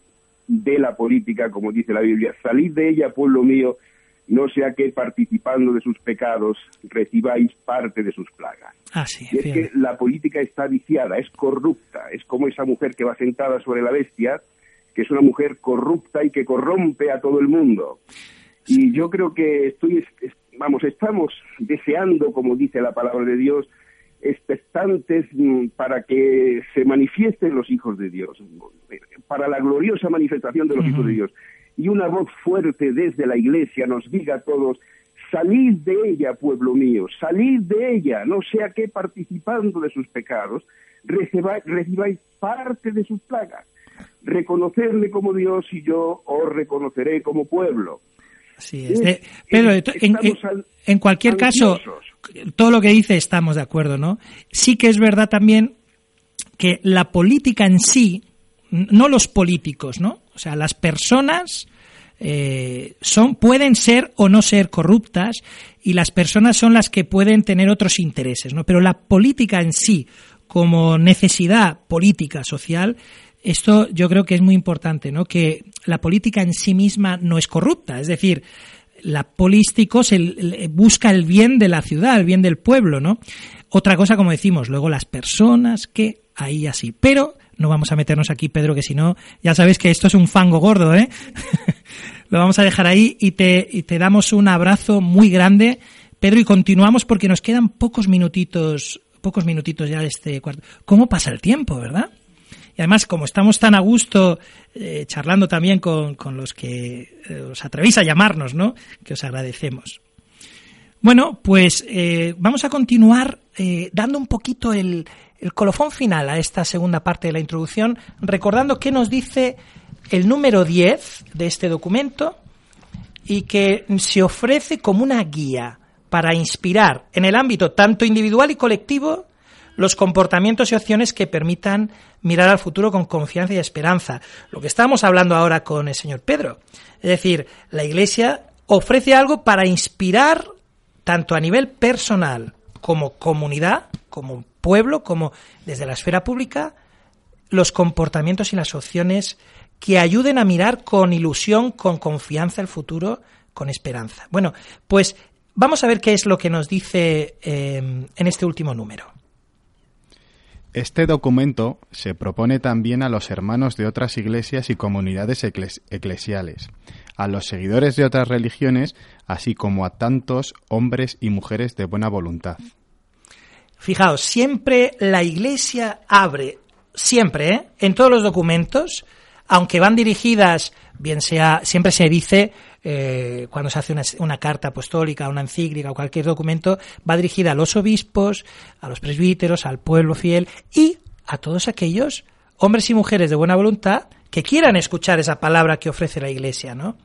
de la política, como dice la Biblia, salir de ella, pueblo mío, no sea que participando de sus pecados recibáis parte de sus plagas. Así y es que la política está viciada, es corrupta, es como esa mujer que va sentada sobre la bestia que es una mujer corrupta y que corrompe a todo el mundo. Y yo creo que estoy, vamos, estamos deseando, como dice la palabra de Dios, expectantes mm, para que se manifiesten los hijos de Dios, para la gloriosa manifestación de los hijos de Dios. Y una voz fuerte desde la iglesia nos diga a todos, salid de ella, pueblo mío, salid de ella, no sea que participando de sus pecados recibáis parte de sus plagas reconocerle como Dios y yo os reconoceré como pueblo. Así es. En, en, cualquier caso, todo lo que dice estamos de acuerdo, ¿no? Sí que es verdad también que la política en sí, no los políticos, ¿no? O sea, las personas eh, son, pueden ser o no ser corruptas y las personas son las que pueden tener otros intereses, ¿no? Pero la política en sí, como necesidad política, social, esto yo creo que es muy importante, ¿no? Que la política en sí misma no es corrupta, es decir, la política busca el bien de la ciudad, el bien del pueblo, ¿no? Otra cosa, como decimos, luego las personas que ahí así, pero no vamos a meternos aquí, Pedro, que si no, ya sabes que esto es un fango gordo, ¿eh? (laughs) Lo vamos a dejar ahí y te, y te damos un abrazo muy grande, Pedro, y continuamos porque nos quedan pocos minutitos, pocos minutitos ya de este cuarto. ¿Cómo pasa el tiempo, verdad? Y además, como estamos tan a gusto eh, charlando también con, con los que eh, os atrevéis a llamarnos, ¿no? Que os agradecemos. Bueno, pues eh, vamos a continuar dando un poquito el, el colofón final a esta segunda parte de la introducción, recordando qué nos dice el número 10 de este documento, y que se ofrece como una guía para inspirar en el ámbito tanto individual y colectivo los comportamientos y opciones que permitan mirar al futuro con confianza y esperanza. Lo que estamos hablando ahora con el señor Pedro. Es decir, la Iglesia ofrece algo para inspirar tanto a nivel personal como comunidad, como pueblo, como desde la esfera pública, los comportamientos y las opciones que ayuden a mirar con ilusión, con confianza el futuro, con esperanza. Bueno, pues vamos a ver qué es lo que nos dice eh, en este último número. Este documento se propone también a los hermanos de otras iglesias y comunidades ecles- eclesiales, a los seguidores de otras religiones, así como a tantos hombres y mujeres de buena voluntad. Fijaos, siempre la Iglesia abre, siempre, ¿eh? en todos los documentos, aunque van dirigidas, bien sea, siempre se dice, eh, cuando se hace una, carta apostólica, una encíclica o cualquier documento, va dirigida a los obispos, a los presbíteros, al pueblo fiel y a todos aquellos hombres y mujeres de buena voluntad que quieran escuchar esa palabra que ofrece la Iglesia, ¿no?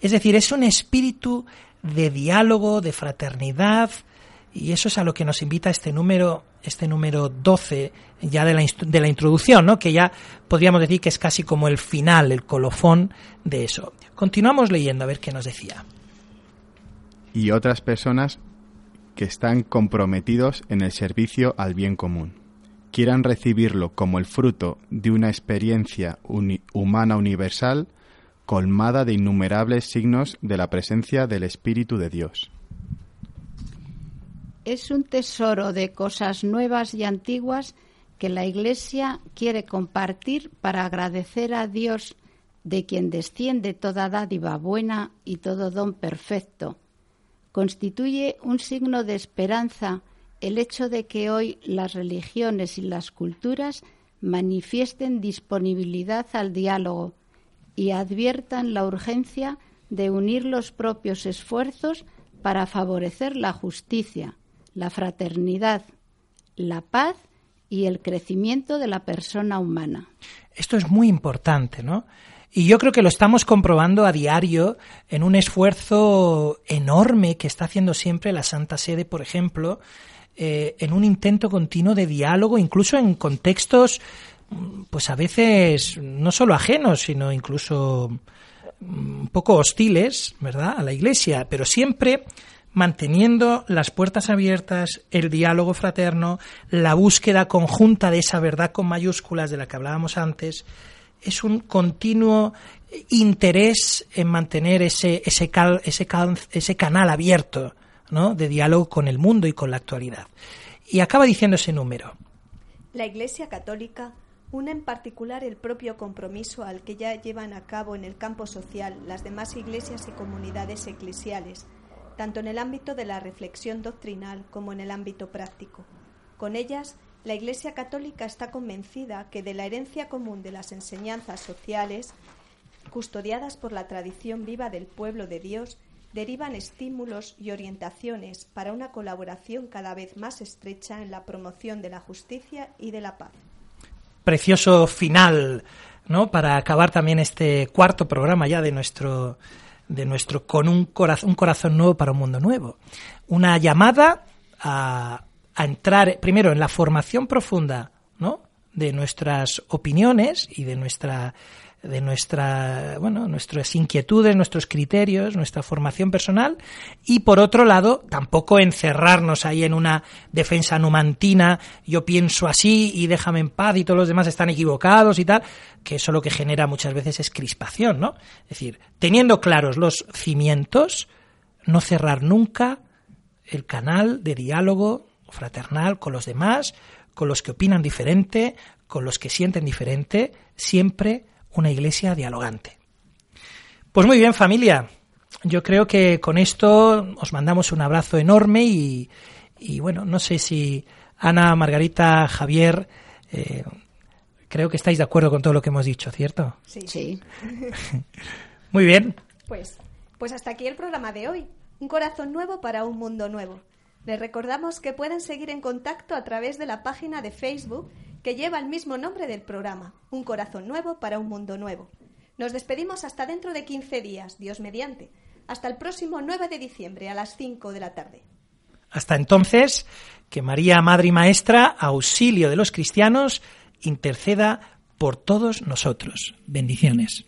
Es decir, es un espíritu de diálogo, de fraternidad, y eso es a lo que nos invita este número, este número 12 ya de la, de la introducción, ¿no? que ya podríamos decir que es casi como el final, el colofón de eso. Continuamos leyendo a ver qué nos decía. y otras personas que están comprometidos en el servicio al bien común. Quieran recibirlo como el fruto de una experiencia uni- humana universal colmada de innumerables signos de la presencia del Espíritu de Dios. Es un tesoro de cosas nuevas y antiguas que la Iglesia quiere compartir para agradecer a Dios de quien desciende toda dádiva buena y todo don perfecto. Constituye un signo de esperanza el hecho de que hoy las religiones y las culturas manifiesten disponibilidad al diálogo y adviertan la urgencia de unir los propios esfuerzos para favorecer la justicia, la fraternidad, la paz y el crecimiento de la persona humana. Esto es muy importante, ¿no? Y yo creo que lo estamos comprobando a diario en un esfuerzo enorme que está haciendo siempre la Santa Sede, por ejemplo, eh, en un intento continuo de diálogo, incluso en contextos, mm, pues a veces no solo ajenos, sino incluso mm, un poco hostiles, ¿verdad?, a la Iglesia, pero siempre manteniendo las puertas abiertas, el diálogo fraterno, la búsqueda conjunta de esa verdad con mayúsculas de la que hablábamos antes, es un continuo interés en mantener ese, ese, ese, canal abierto ¿no? de diálogo con el mundo y con la actualidad. Y acaba diciendo ese número. La Iglesia Católica une en particular el propio compromiso al que ya llevan a cabo en el campo social las demás iglesias y comunidades eclesiales, tanto en el ámbito de la reflexión doctrinal como en el ámbito práctico. Con ellas, la Iglesia Católica está convencida que de la herencia común de las enseñanzas sociales, custodiadas por la tradición viva del pueblo de Dios, derivan estímulos y orientaciones para una colaboración cada vez más estrecha en la promoción de la justicia y de la paz. Precioso final, ¿no? Para acabar también este cuarto programa ya de nuestro, de nuestro con un corazón, un corazón nuevo para un mundo nuevo. Una llamada a, a entrar primero en la formación profunda, ¿no? De nuestras opiniones y de nuestra de nuestra bueno nuestras inquietudes nuestros criterios nuestra formación personal y por otro lado tampoco encerrarnos ahí en una defensa numantina yo pienso así y déjame en paz y todos los demás están equivocados y tal que eso lo que genera muchas veces es crispación no es decir teniendo claros los cimientos no cerrar nunca el canal de diálogo fraternal con los demás con los que opinan diferente con los que sienten diferente siempre una iglesia dialogante. Pues muy bien, familia. Yo creo que con esto os mandamos un abrazo enorme y, y bueno, no sé si Ana, Margarita, Javier, eh, creo que estáis de acuerdo con todo lo que hemos dicho, ¿cierto? Sí. Sí. (laughs) Muy bien. Pues, pues hasta aquí el programa de hoy. Un corazón nuevo para un mundo nuevo. Les recordamos que pueden seguir en contacto a través de la página de Facebook que lleva el mismo nombre del programa, Un corazón nuevo para un mundo nuevo. Nos despedimos hasta dentro de 15 días, Dios mediante, hasta el próximo 9 de diciembre a las 5 de la tarde. Hasta entonces, que María, Madre y Maestra, auxilio de los cristianos, interceda por todos nosotros. Bendiciones.